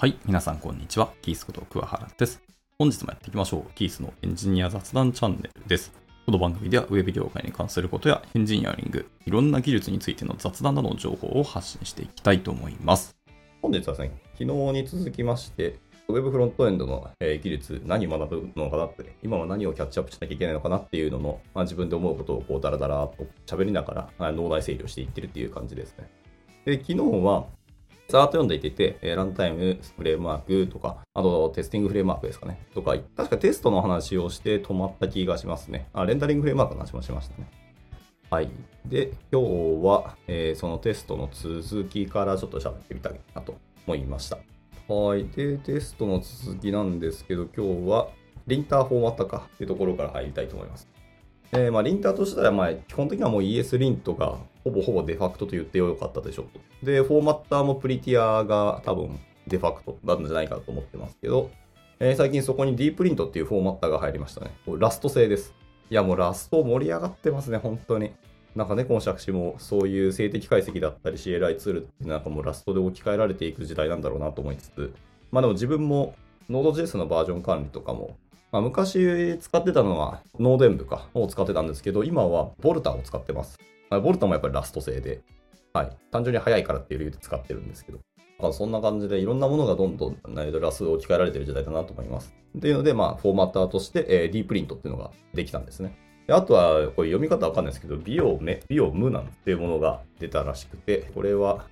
はい、皆さんこんにちは。キースこと桑原です。本日もやっていきましょう。キースのエンジニア雑談チャンネルです。この番組ではウェブ業界に関することやエンジニアリング、いろんな技術についての雑談などの情報を発信していきたいと思います。本日はですね、昨日に続きまして、ウェブフロントエンドの、技術、何を学ぶのかなって、今は何をキャッチアップしなきゃいけないのかなっていうのの、まあ、自分で思うことをこうダラダラと喋りながら、脳内整理をしていってるっていう感じですね。で、昨日は、ざーっと読んでいて、えーランタイムフレームワークとか、あとテスティングフレームワークですかね。とか、確かテストの話をして止まった気がしますね。あ、レンダリングフレームワークの話もしましたね。はい。で、今日は、えーそのテストの続きからちょっと喋ってみたいなと思いました。はい。で、テストの続きなんですけど、今日は、リンターフォーマットかっていうところから入りたいと思います。えーまあ、リンターとしたら、まあ、基本的にはもう ES リントがほぼほぼデファクトと言ってよかったでしょうと。で、フォーマッターも Prettier が多分デファクトなんじゃないかと思ってますけど、えー最近そこに dprint っていうフォーマッターが入りましたね。 Rust 製です。いや、もう Rust 盛り上がってますね、本当に。なんか猫も杓子もそういう静的解析だったり CLI ツールってなんかもう Rust で置き換えられていく時代なんだろうなと思いつつ、まあでも自分も Node.js のバージョン管理とかも、まあ、昔使ってたのは Node かを使ってたんですけど、今は Volta を使ってます。まあ Volta もやっぱり Rust 製で、はい。単純に早いからっていう理由で使ってるんですけど。まあ、そんな感じでいろんなものがどんどん Rust に置き換えられてる時代だなと思います。っていうので、まあ、フォーマッターとして、えー、D プリントっていうのができたんですね。であとは、これ読み方わかんないですけど、ビオメ、ビオムなんていうものが出たらしくて、これは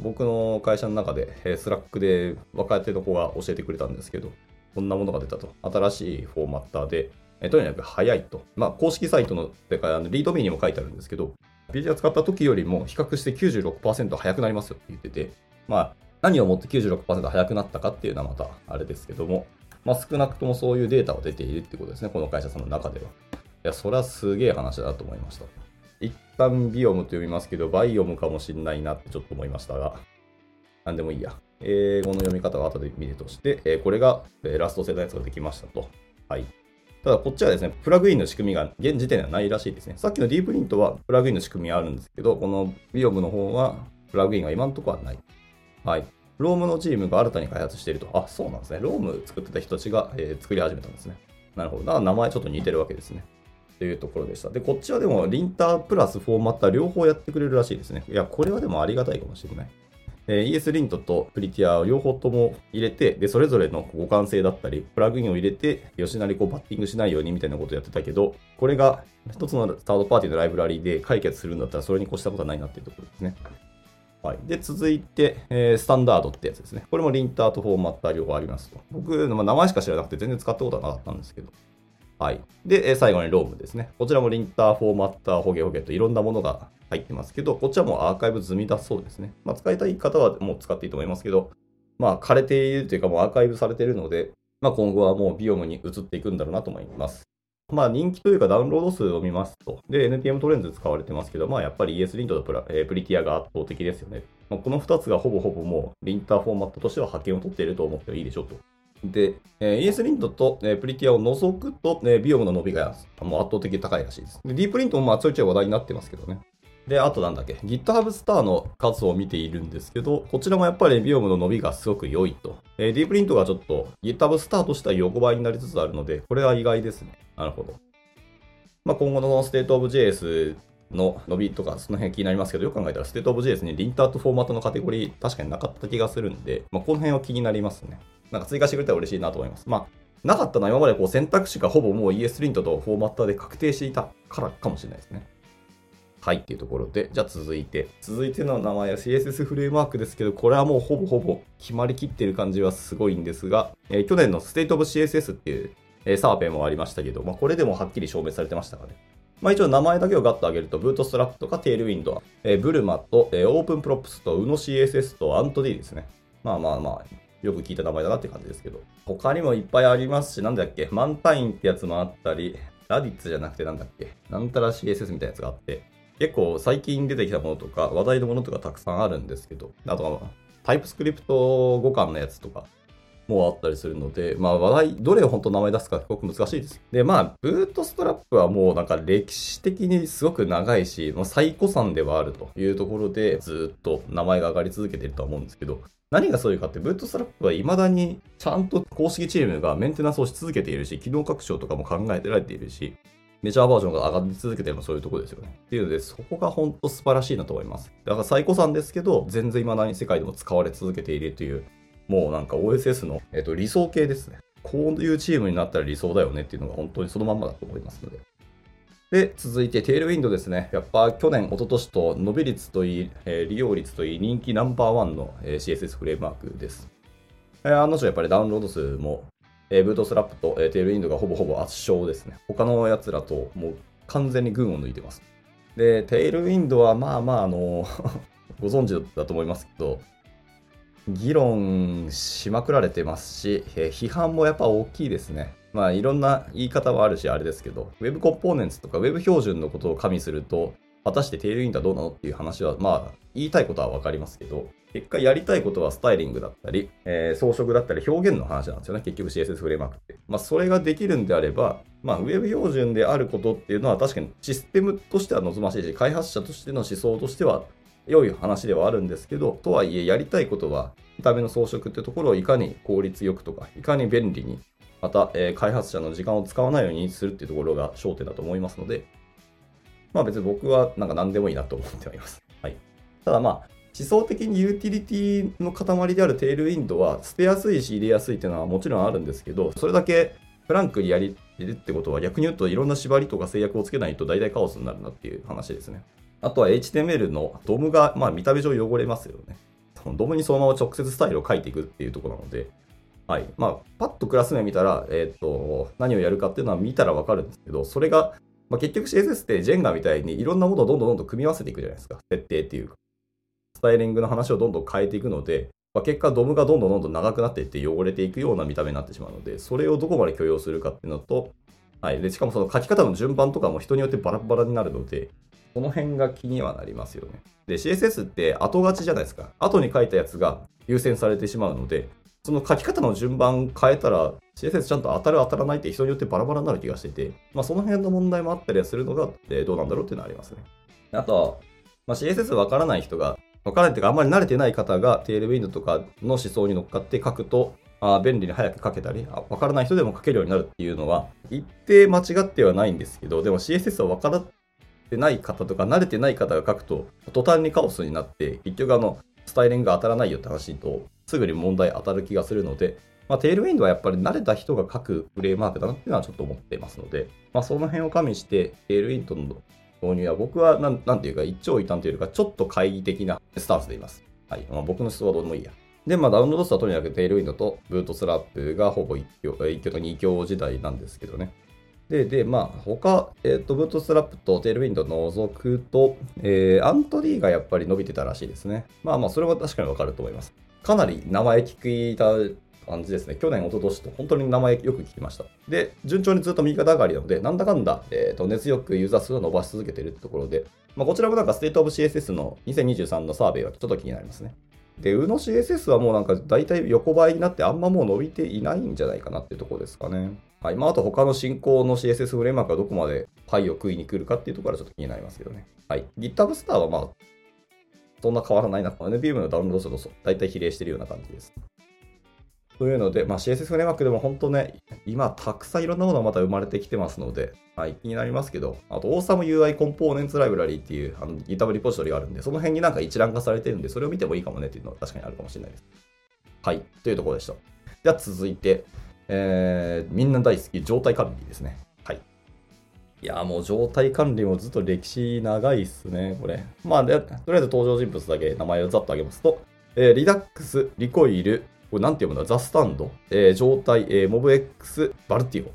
僕の会社の中で、 Slack で若手の子が教えてくれたんですけど、こんなものが出たと。新しいフォーマッターで、とにかく早いと。まあ、公式サイトの、てか、リードミーにも書いてあるんですけど、ページを使った時よりも比較して96%早くなりますよって言ってて、まあ、何をもって96%早くなったかっていうのはまたあれですけども、まあ、少なくともそういうデータは出ているってことですね、この会社さんの中では。いや、それはすげえ話だと思いました。一旦ビオムと読みますけど、バイオムかもしんないなってちょっと思いましたが、なんでもいいや。英語の読み方は後で見るとして、これが、ラスト世代のやつができましたと。はい。ただこっちはですね、プラグインの仕組みが現時点ではないらしいですね。さっきの D プリントはプラグインの仕組みはあるんですけど、このビオムの方はプラグインが今のところはない。はい。ロームのチームが新たに開発していると。あ、そうなんですね。ローム作ってた人たちが、えー作り始めたんですね。なるほど。だから名前ちょっと似てるわけですね。というところでした。で、こっちはでも、リンタープラスフォーマッター両方やってくれるらしいですね。いや、これはでもありがたいかもしれない。えー ES リントとプリティアを両方とも入れて、で、それぞれの互換性だったり、プラグインを入れて、吉成こうバッティングしないようにみたいなことをやってたけど、これが一つのサードパーティーのライブラリで解決するんだったら、それに越したことはないなっていうところですね。はい。で、続いて、えースタンダードってやつですね。これもリンターとフォーマッター両方ありますと。僕、まあ、名前しか知らなくて全然使ったことはなかったんですけど。はい。で、え最後にロームですね。こちらもリンター、フォーマッター、ホゲホゲといろんなものが入ってますけど、こっちはもうアーカイブ済みだそうですね。まあ、使いたい方はもう使っていいと思いますけど、まあ、枯れているというかもうアーカイブされているので、まあ、今後はもうビオムに移っていくんだろうなと思います。まあ、人気というかダウンロード数を見ますと、で、NPM トレンズ使われてますけど、まあ、やっぱり ES リントとプラ、えープリティアが圧倒的ですよね。まあ、この2つがほぼほぼもうリンターフォーマットとしては派遣を取っていると思ってもいいでしょうと。で、えー ES リントと、えープリティアを除くと、えビオムの伸びがもう圧倒的に高いらしいです。で、ディープリントもまあちょいちょい話題になってますけどね。で、あとなんだっけ、GitHub スターの数を見ているんですけど、こちらもやっぱりビオムの伸びがすごく良いと。えーディープリントがちょっと GitHub スターとしては横ばいになりつつあるので、これは意外ですね。なるほど。まあ、今後のステートオブ JS の伸びとか、その辺気になりますけど、よく考えたら、ステートオブ JS にリンターとフォーマットのカテゴリー、確かになかった気がするんで、まあ、この辺は気になりますね。なんか追加してくれたら嬉しいなと思います。まあ、なかったのは今までこう選択肢がほぼもう ES リントとフォーマッターで確定していたからかもしれないですね。はい、っていうところで、じゃあ続いて。続いての名前は CSS フレームワークですけど、これはもうほぼほぼ決まりきってる感じはすごいんですが、えー去年の State of CSS っていう、えーサーベイもありましたけど、まあ、これでもはっきり証明されてましたかね。まあ、一応名前だけをガッと上げると、 Bootstrap とか Tailwind、えー Bulma と、えー Open Props と UNOCSS とアント D ですね。まあまあまあ、よく聞いた名前だなって感じですけど。他にもいっぱいありますし、なんだっけ、 Mantine ってやつもあったり、 Radix じゃなくてなんだっけ、なんたら CSS みたいなやつがあって、結構最近出てきたものとか、話題のものとかたくさんあるんですけど、あとは TypeScript 互換のやつとかもあったりするので、まあ話題、どれを本当名前出すかすごく難しいです。で、まあ、ブートストラップはもうなんか歴史的にすごく長いし、まあ、最古参ではあるというところで、ずっと名前が上がり続けているとは思うんですけど、何がそういうかって、ブートストラップは未だにちゃんと公式チームがメンテナンスをし続けているし、機能拡張とかも考えてられているし、メジャーバージョンが上がり続けてるのはそういうところですよね。っていうので、そこが本当素晴らしいなと思います。だから最古さんですけど、全然未だに世界でも使われ続けているという、もうなんか OSS の、えっと、理想形ですね。こういうチームになったら理想だよねっていうのが本当にそのまんまだと思いますので。で、続いて Tailwind ですね。やっぱ去年、一昨年と伸び率といい、え、利用率といい、人気ナンバーワンの、え、CSS フレームワークです。え、案の定やっぱりダウンロード数も、えー、 Bootstrap と、えー、 Tailwind がほぼほぼ圧勝ですね。他のやつらともう完全に群を抜いてます。で、 Tailwind はまあまあ、あの ご存知だと思いますけど、議論しまくられてますし、え批判もやっぱ大きいですね。まあいろんな言い方はあるし、あれですけど、Web コンポーネンツとか Web 標準のことを加味すると、果たしてテールウィンドはどうなのっていう話は、まあ言いたいことはわかりますけど、結果やりたいことはスタイリングだったり、えー、装飾だったり表現の話なんですよね。結局 CSS フレームワークって。まあそれができるんであれば、まあ Web 標準であることっていうのは確かにシステムとしては望ましいし、開発者としての思想としては良い話ではあるんですけど、とはいえやりたいことは、見た目の装飾ってところをいかに効率よくとか、いかに便利に、また、えー、開発者の時間を使わないようにするっていうところが焦点だと思いますので、まあ別に僕はなんか何でもいいなと思ってはいます。はい。ただまあ、思想的にユーティリティの塊であるテールウィンドは捨てやすいし入れやすいっていうのはもちろんあるんですけど、それだけフランクにやりるってことは逆に言うといろんな縛りとか制約をつけないと大体カオスになるなっていう話ですね。あとは HTML のドムが、まあ見た目上汚れますよね。ドムにそのまま直接スタイルを書いていくっていうところなので、はい。まあ、パッとクラス名見たら、えっ、ー、と、何をやるかっていうのは見たらわかるんですけど、それが、まあ、結局 CSS ってジェンガみたいにいろんなものをどんどんどんどん組み合わせていくじゃないですか。設定っていうか。スタイリングの話をどんどん変えていくので、まあ、結果、ドムがどんどんどんどん長くなっていって汚れていくような見た目になってしまうので、それをどこまで許容するかっていうのと、はい。で、しかもその書き方の順番とかも人によってバラバラになるので、この辺が気にはなりますよね。で、CSS って後勝ちじゃないですか。後に書いたやつが優先されてしまうので、その書き方の順番変えたら CSS ちゃんと当たる当たらないって人によってバラバラになる気がしていて、まあその辺の問題もあったりするのが、えどうなんだろうっていうのはありますね。あと、まあ、CSS わからない人が分からないというか、あんまり慣れてない方がテールウィンドとかの思想に乗っかって書くと、あ便利に早く書けたりあ、分からない人でも書けるようになるっていうのは、一定間違ってはないんですけど、でも CSS は分からてない方とか、慣れてない方が書くと、途端にカオスになって、結局あの、スタイリングが当たらないよって話と、すぐに問題当たる気がするので、まあ、テールウィンドはやっぱり慣れた人が書くフレームワークだなっていうのはちょっと思ってますので、まあ、その辺を加味して、テールウィンドの導入は僕はなん、ていうか、一長一短というか、ちょっと懐疑的なスタンスでいます。はい。まあ、僕の思想はどうでもいいや。で、まあ、ダウンロード数はとにかく Tailwind と Bootstrap がほぼ一強一強と二強時代なんですけどね。で、で、まあ、他、えっ、ー、と、 Bootstrap と Tailwind 除くと、えー、 Ant D がやっぱり伸びてたらしいですね。まあまあ、それは確かにわかると思います。かなり名前聞いた感じですね。去年、一昨年と本当に名前よく聞きました。で、順調にずっと右肩上がりなので、なんだかんだ、えーと、根強くユーザー数を伸ばし続けているってところで、まあ、こちらもなんかステートオブ CSS の2023のサーベイはちょっと気になりますね。で、うの CSS はもうなんか大体横ばいになってあんまもう伸びていないんじゃないかなっていうところですかね。はい。まあ、あと他の進行の CSS フレームワークがどこまでパイを食いに来るかっていうところはちょっと気になりますけどね。はい。GitHub スターはまあ、そんな変わらないな。NPM のダウンロード数と大体比例してるような感じです。というので、まあ、CSS フレームワークでも本当ね、今たくさんいろんなものがまた生まれてきてますので、はい、気になりますけど、あと、オーサム UI コンポーネンツライブラリーっていうあの GitHub リポジトリがあるんで、その辺になんか一覧化されてるんで、それを見てもいいかもねっていうのは確かにあるかもしれないです。はい、というところでした。では続いて、えー、みんな大好き状態管理ですね。はい。いやもう状態管理もずっと歴史長いっすね、これ。まあで、とりあえず登場人物だけ名前をざっと挙げますと、えー、リダックス、リコイル、これなんて読むんだ？ザ・スタンド、えー、状態、えー、モブ X、バルティオ。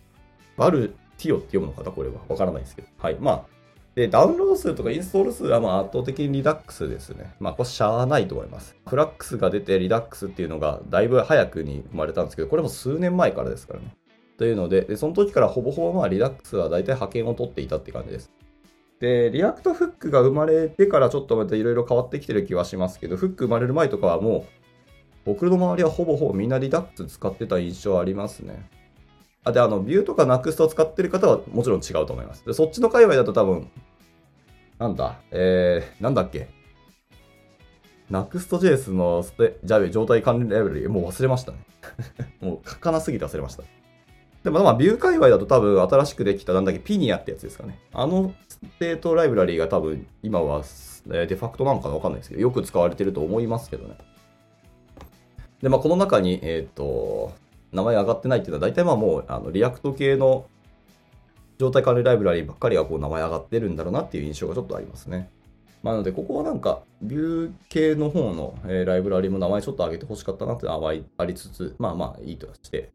バルティオって読むのかなこれは。わからないですけど。はい。まあ、で、ダウンロード数とかインストール数はまあ圧倒的にリダックスですね。まあ、これしゃあないと思います。フラックスが出てリダックスっていうのがだいぶ早くに生まれたんですけど、これも数年前からですからね。というので、でその時からほぼほぼまあ Redux は大体覇権を取っていたって感じです。で、 React Hook が生まれてからちょっとまたいろいろ変わってきてる気はしますけど、フック生まれる前とかはもう僕の周りはほぼほぼみんな Redux 使ってた印象ありますね。あ、で、あの、 Vue とか NUXT を使ってる方はもちろん違うと思います。でそっちの界隈だと多分、なんだ、えー、なんだっけ？Next.js のステ、じゃあ状態管理ライブラリもう忘れましたね。もう書かなすぎて忘れました。でもまあ、 Vue 界隈だと多分新しくできたなんだっけ、 Pinia ってやつですかね。あのステートライブラリーが多分今はデファクトなのかわかんないですけど、よく使われてると思いますけどね。で、まあ、この中に、えっ、と、名前上がってないっていうのは、大体まあもう、あの、 React 系の状態管理ライブラリーばっかりがこう名前上がってるんだろうなっていう印象がちょっとありますね。まあ、なので、ここはなんか、 Vue 系の方の、えーライブラリも名前ちょっと上げてほしかったなっていうのはありつつ、まあまあいいとして。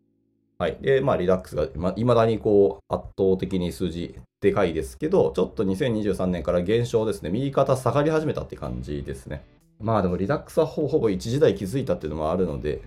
はい。で、まあ、 Redux がま未だにこう、圧倒的に数字でかいですけど、ちょっと2023年から減少ですね。右肩下がり始めたって感じですね。まあでも、 Redux はほぼほぼ一時代築いたっていうのもあるので、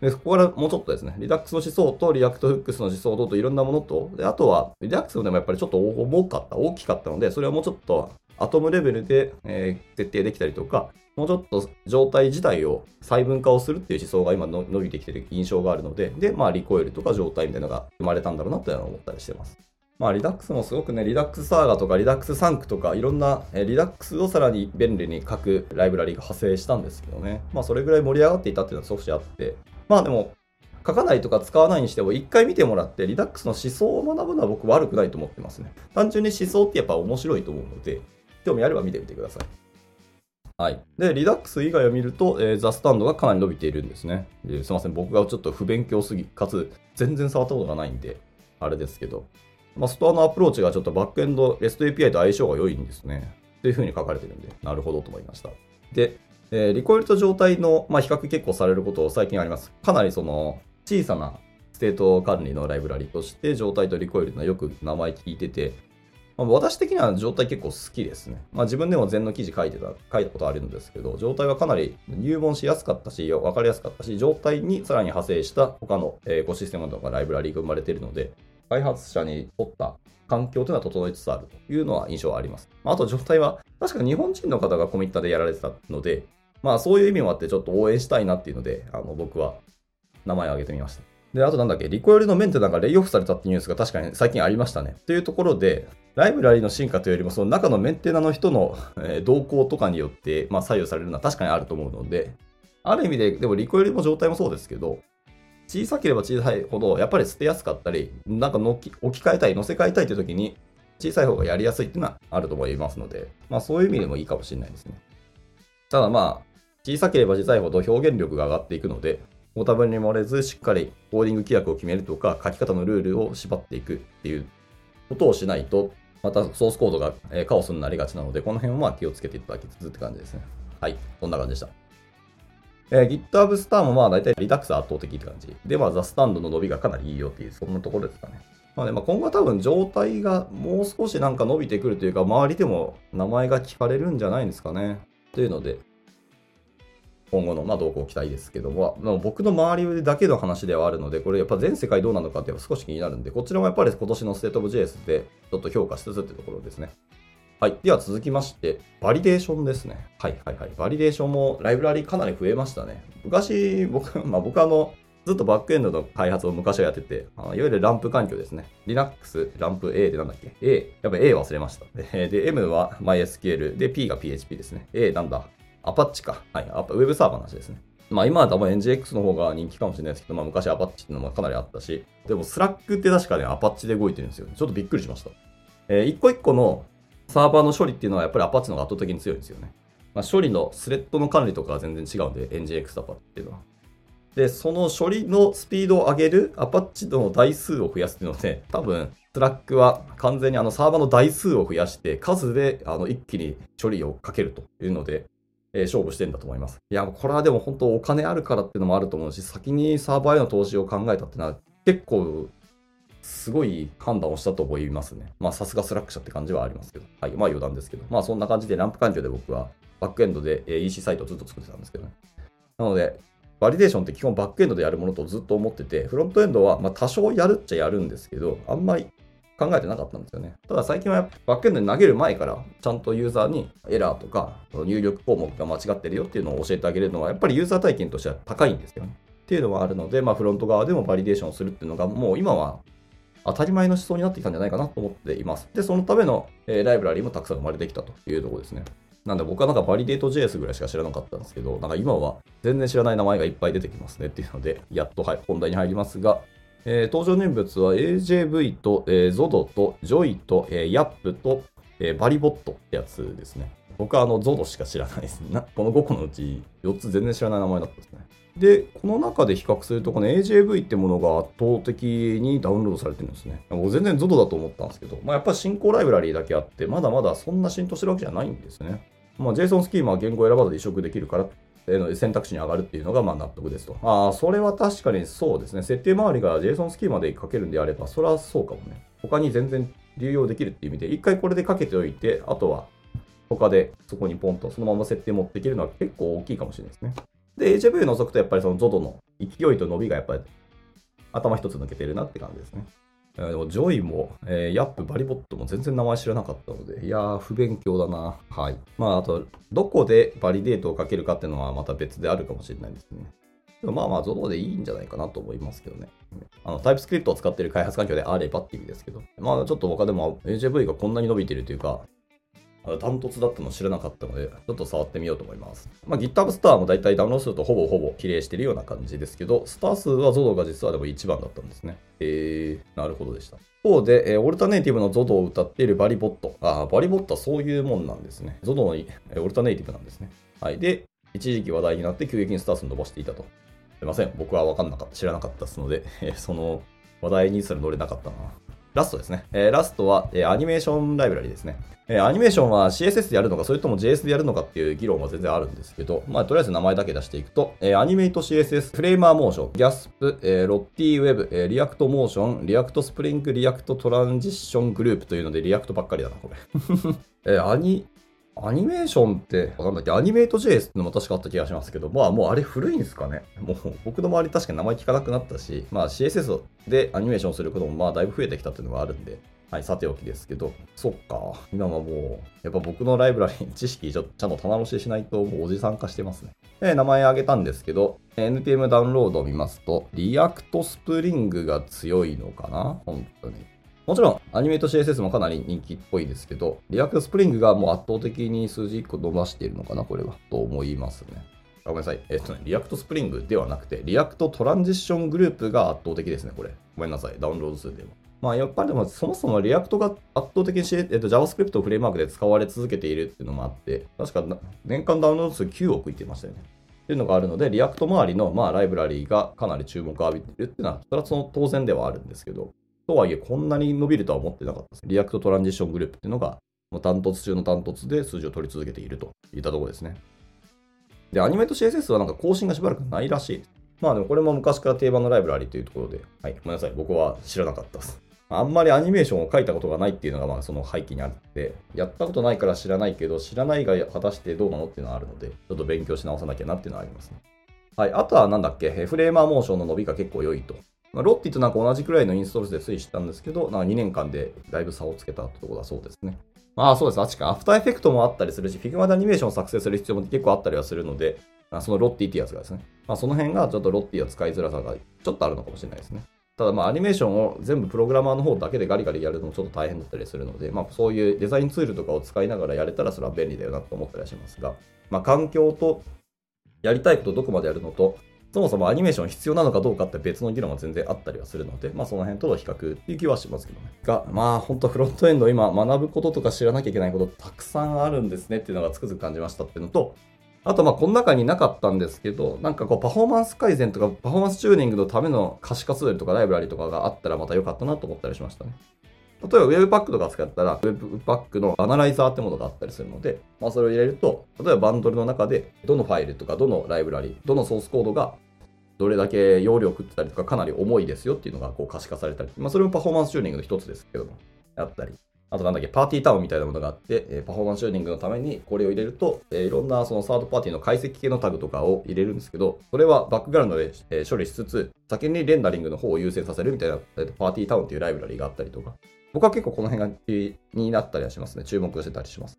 で、そこからもうちょっとですね、 Redux の思想と React Hooks の思想とといろんなものと、で、あとは、 Redux でもやっぱりちょっと重かった、大きかったので、それをもうちょっとアトムレベルで、えー設定できたりとか、もうちょっと状態自体を細分化をするっていう思想が今伸びてきてる印象があるので、で、まあ、リコイルとか状態みたいなのが生まれたんだろうなというのを思ったりしてます。まあ、リダックスもすごくね、リダックスサーガとかリダックスサンクとか、いろんな、えリダックスをさらに便利に書くライブラリが派生したんですけどね。まあ、それぐらい盛り上がっていたっていうのは少しあって、まあでも、書かないとか使わないにしても、一回見てもらって、リダックスの思想を学ぶのは僕悪くないと思ってますね。単純に思想ってやっぱ面白いと思うので、興味あれば見てみてください。はい。で、リダックス以外を見ると、えーザ・スタンドがかなり伸びているんですね。ですいません、僕がちょっと不勉強すぎ、かつ全然触ったことがないんで、あれですけど、まあ、ストアのアプローチがちょっとバックエンド REST API と相性が良いんですね。っていう風に書かれてるんで、なるほどと思いました。で、えー Recoil と Jotai の、まあ、比較結構されること最近あります。かなりその小さなステート管理のライブラリとして Jotai と Recoil のよく名前聞いてて、まあ、私的には Jotai 結構好きですね。まあ、自分でも Zenn の記事書いてた、書いたことあるんですけど、 Jotai はかなり入門しやすかったし、分かりやすかったし、 Jotai にさらに派生した他の、エコシステムとかライブラリが生まれているので、開発者にとった環境というのは整いつつあるというのは印象はあります。まあ、あと状態は、確か日本人の方がコミッターでやられてたので、まあそういう意味もあってちょっと応援したいなっていうので、あの僕は名前を挙げてみました。で、あとなんだっけ、リコイルのメンテナンがレイオフされたってニュースが確かに最近ありましたね。というところで、ライブラリーの進化というよりも、その中のメンテナの人の、え動向とかによって、まあ、左右されるのは確かにあると思うので、ある意味で、でもリコイルの状態もそうですけど、小さければ小さいほど、やっぱり捨てやすかったり、なんかのき置き換えたい、乗せ替えたいという時に、小さい方がやりやすいっていうのはあると思いますので、まあそういう意味でもいいかもしれないですね。ただまあ、小さければ小さいほど表現力が上がっていくので、ご多分に漏れず、しっかりコーディング規約を決めるとか、書き方のルールを縛っていくっていうことをしないと、またソースコードがカオスになりがちなので、この辺をまあ気をつけていただきつつって感じですね。はい、こんな感じでした。えー GitHub Star もまあ大体 Redux 圧倒的って感じ。で、まあ Zustand の伸びがかなりいいよっていう、そんなところですかね。まあね、まあ今後は多分 Jotai がもう少しなんか伸びてくるというか、周りでも名前が聞かれるんじゃないんですかね。というので、今後のまあ動向を期待ですけども、まあ僕の周りだけの話ではあるので、これやっぱ全世界どうなのかって少し気になるんで、こちらもやっぱり今年のステートオブ JS でちょっと評価しつつってところですね。はい。では続きまして、バリデーションですね。はいはいはい。バリデーションもライブラリーかなり増えましたね。昔、僕、まあ僕あの、ずっとバックエンドの開発を昔はやってて、あいわゆるランプ環境ですね。 Linux、LAMP A でなんだっけ ?A、やっぱ A 忘れました。で、M は MySQL、で、P が PHP ですね。A なんだ？ Apache か。はい。アパウェブサーバーの話ですね。まあ今は多分 NGINX の方が人気かもしれないですけど、まあ昔 Apache っていうのもかなりあったし、でも Slack って確かね、 Apache で動いてるんですよ。ちょっとびっくりしました。えー一個一個のサーバーの処理っていうのはやっぱり Apache の方が圧倒的に強いんですよね。まあ、処理のスレッドの管理とかは全然違うんで、NGX アパッチっていうのは。で、その処理のスピードを上げる Apache の台数を増やすっていうので、多分、 Slack は完全にあのサーバーの台数を増やして、数であの一気に処理をかけるというので、えー勝負してんだと思います。いや、これはでも本当お金あるからっていうのもあると思うし、先にサーバーへの投資を考えたっていうのは結構すごい判断をしたと思いますね。まあさすが Slack 社って感じはありますけど。はい。まあ余談ですけど。まあそんな感じでランプ環境で僕はバックエンドで EC サイトをずっと作ってたんですけどね。なので、バリデーションって基本バックエンドでやるものとずっと思ってて、フロントエンドはまあ多少やるっちゃやるんですけど、あんまり考えてなかったんですよね。ただ最近はバックエンドに投げる前から、ちゃんとユーザーにエラーとか入力項目が間違ってるよっていうのを教えてあげるのは、やっぱりユーザー体験としては高いんですよね。っていうのはあるので、まあ、フロント側でもバリデーションするっていうのが、もう今は当たり前の思想になってきたんじゃないかなと思っています。で、そのための、え、ライブラリーもたくさん生まれてきたというところですね。なんで僕はなんかバリデート JS ぐらいしか知らなかったんですけど、なんか今は全然知らない名前がいっぱい出てきますねっていうので、やっと、はい、本題に入りますが、えー、登場人物は AJV と、えー、 Zod と Joi と、えー、 Yup と、えー、 Valibot ってやつですね。僕はあの ZODO しか知らないですね。この5個のうち4つ全然知らない名前だったんですね。で、この中で比較すると、この AJV ってものが圧倒的にダウンロードされてるんですね。もう全然 ZODO だと思ったんですけど、まあ、やっぱり進行ライブラリーだけあって、まだまだそんな浸透してるわけじゃないんですね。まあ、JSON スキーマは言語を選ばず移植できるから選択肢に上がるっていうのがま納得ですと。ああ、それは確かにそうですね。設定周りが JSON スキーマで書けるんであれば、それはそうかもね。他に全然流用できるっていう意味で、一回これでかけておいて、あとは他でそこにポンとそのまま設定持っていけるのは結構大きいかもしれないですね。で、HV を除くとやっぱりその ZODO の勢いと伸びがやっぱり頭一つ抜けてるなって感じですね。 Joi も、えー、ヤップ、 Valibot も全然名前知らなかったので、いやー、不勉強だな。はい。まあ、あと、どこでバリデートをかけるかっていうのはまた別であるかもしれないですね。でもまあまあ、 Zod でいいんじゃないかなと思いますけどね。あの、 TypeScript を使っている開発環境であればっていう意味ですけど。まあ、ちょっと他でも AJV がこんなに伸びてるというか、ダントツだったの知らなかったので、ちょっと触ってみようと思います。まあ、GitHub スターもだいたいダウンロード数とほぼほぼ比例してるような感じですけど、スター数は ZODO が実はでも一番だったんですね。えー、なるほどでした。一方で、えー、オルタネイティブの ZODO を歌っているバリボット。あバリボットはそういうもんなんですね。ZODO の、えー、オルタネイティブなんですね。はい。で、一時期話題になって急激にスター数伸ばしていたと。すいません。僕は分かんなかった、知らなかったですので、えー、その話題にすら乗れなかったな。ラストですね。えー、ラストは、えー、アニメーションライブラリですね。えー、アニメーションは CSS でやるのか、それとも JS でやるのかっていう議論は全然あるんですけど、まあ、とりあえず名前だけ出していくと、えー、 Animate CSS、Framer Motion、GSAP、えー、 Lottie Web、えー、 React Motion、React Spring、React Transition Group というので、 React ばっかりだな、これ。えー、アニ、アニメーションって、なんだっけ、 Animate JS ってのも確かあった気がしますけど、まあもうあれ古いんですかね。もう僕の周り確かに名前聞かなくなったし、まあ CSS でアニメーションすることもまあだいぶ増えてきたっていうのがあるんで、はい、さておきですけど、そっか、今はもう、やっぱ僕のライブラリー知識ちょちゃんと棚卸ししないと、もうおじさん化してますね。で、名前挙げたんですけど、NPM ダウンロードを見ますと、 React Spring が強いのかな？本当に。もちろん、 Animate CSS もかなり人気っぽいですけど、 React Spring がもう圧倒的に数字1個伸ばしているのかなこれは。と思いますね。あごめんなさい。えっとね、 React Spring ではなくて、 React Transition Group が圧倒的ですね、これ。ごめんなさい。ダウンロード数でも。まあ、やっぱりでもそもそも React が圧倒的に、えっと、JavaScript フレームワークで使われ続けているっていうのもあって、確か年間ダウンロード数9億いってましたよね。っていうのがあるので、 React 周りの、まあ、ライブラリーがかなり注目を浴びてるっていうのは、それはその当然ではあるんですけど、とはいえ、こんなに伸びるとは思ってなかったです。 React Transition Group っていうのが、もうダントツ中のダントツで数字を取り続けているといったところですね。で、 Animate CSS はなんか更新がしばらくないらしいです。まあでもこれも昔から定番のライブラリというところで、はい、ごめんなさい。僕は知らなかったです。あんまりアニメーションを書いたことがないっていうのがまあその背景にあって、やったことないから知らないけど、知らないが果たしてどうなのっていうのはあるので、ちょっと勉強し直さなきゃなっていうのはありますね。はい。あとはなんだっけ、フレーマーモーションの伸びが結構良いと。まあ、ロッティとなんか同じくらいのインストール数で推移したんですけど、なん2年間でだいぶ差をつけたってところだそうですね。まあそうです。あっちか。アフターエフェクトもあったりするし、Figma でアニメーションを作成する必要も結構あったりはするので、あそのロッティってやつがですね。まあその辺がちょっとロッティを使いづらさがちょっとあるのかもしれないですね。ただまあアニメーションを全部プログラマーの方だけでガリガリやるのもちょっと大変だったりするので、まあそういうデザインツールとかを使いながらやれたらそれは便利だよなと思ったりはしますが、まあ環境とやりたいことどこまでやるのと、そもそもアニメーション必要なのかどうかって別の議論は全然あったりはするので、まあその辺との比較っていう気はしますけどね。が、まあ本当フロントエンド今学ぶこととか知らなきゃいけないことたくさんあるんですねっていうのがつくづく感じましたっていうのと、あとまあこの中になかったんですけど、なんかこうパフォーマンス改善とかパフォーマンスチューニングのための可視化ツールとかライブラリとかがあったらまた良かったなと思ったりしましたね。例えば Webpack とか使ったら Webpack のアナライザーってものがあったりするので、まあそれを入れると、例えばバンドルの中でどのファイルとかどのライブラリ、どのソースコードがどれだけ容量食ってたりとかかなり重いですよっていうのがこう可視化されたり、まあそれもパフォーマンスチューニングの一つですけども、あったり。あとなんだっけ、 Partytown みたいなものがあって、えパフォーマンスチューニングのためにこれを入れると、えいろんなそのサードパーティーの解析系のタグとかを入れるんですけど、それはバックグラウンドで、え処理しつつ、先にレンダリングの方を優先させるみたいな、えパーティータウンっていうライブラリがあったりとか、僕は結構この辺が気になったりはしますね。注目してたりします。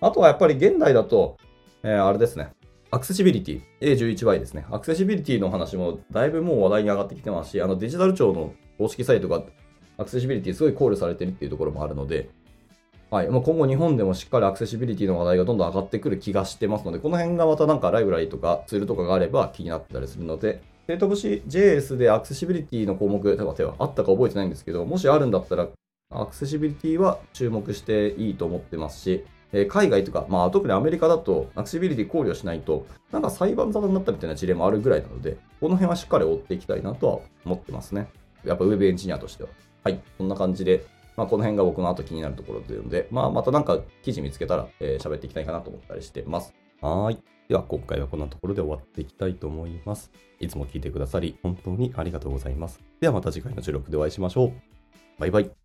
あとはやっぱり現代だと、えーあれですね。アクセシビリティ、A11Y ですね。アクセシビリティの話もだいぶもう話題に上がってきてますし、あのデジタル庁の公式サイトがアクセシビリティすごい考慮されてるっていうところもあるので、はい、今後日本でもしっかりアクセシビリティの話題がどんどん上がってくる気がしてますので、この辺がまたなんかライブラリとかツールとかがあれば気になったりするので、生徒節 JS でアクセシビリティの項目、例えば手はあったか覚えてないんですけど、もしあるんだったら、アクセシビリティは注目していいと思ってますし、え海外とか、まあ、特にアメリカだと、アクシビリティ考慮しないと、なんか裁判沙汰になったみたいな事例もあるぐらいなので、この辺はしっかり追っていきたいなとは思ってますね。やっぱウェブエンジニアとしては。はい、こんな感じで、まあ、この辺が僕の後気になるところというので、まあ、またなんか記事見つけたら、えー喋っていきたいかなと思ったりしてます。はい。では、今回はこんなところで終わっていきたいと思います。いつも聞いてくださり、本当にありがとうございます。ではまた次回の収録でお会いしましょう。バイバイ。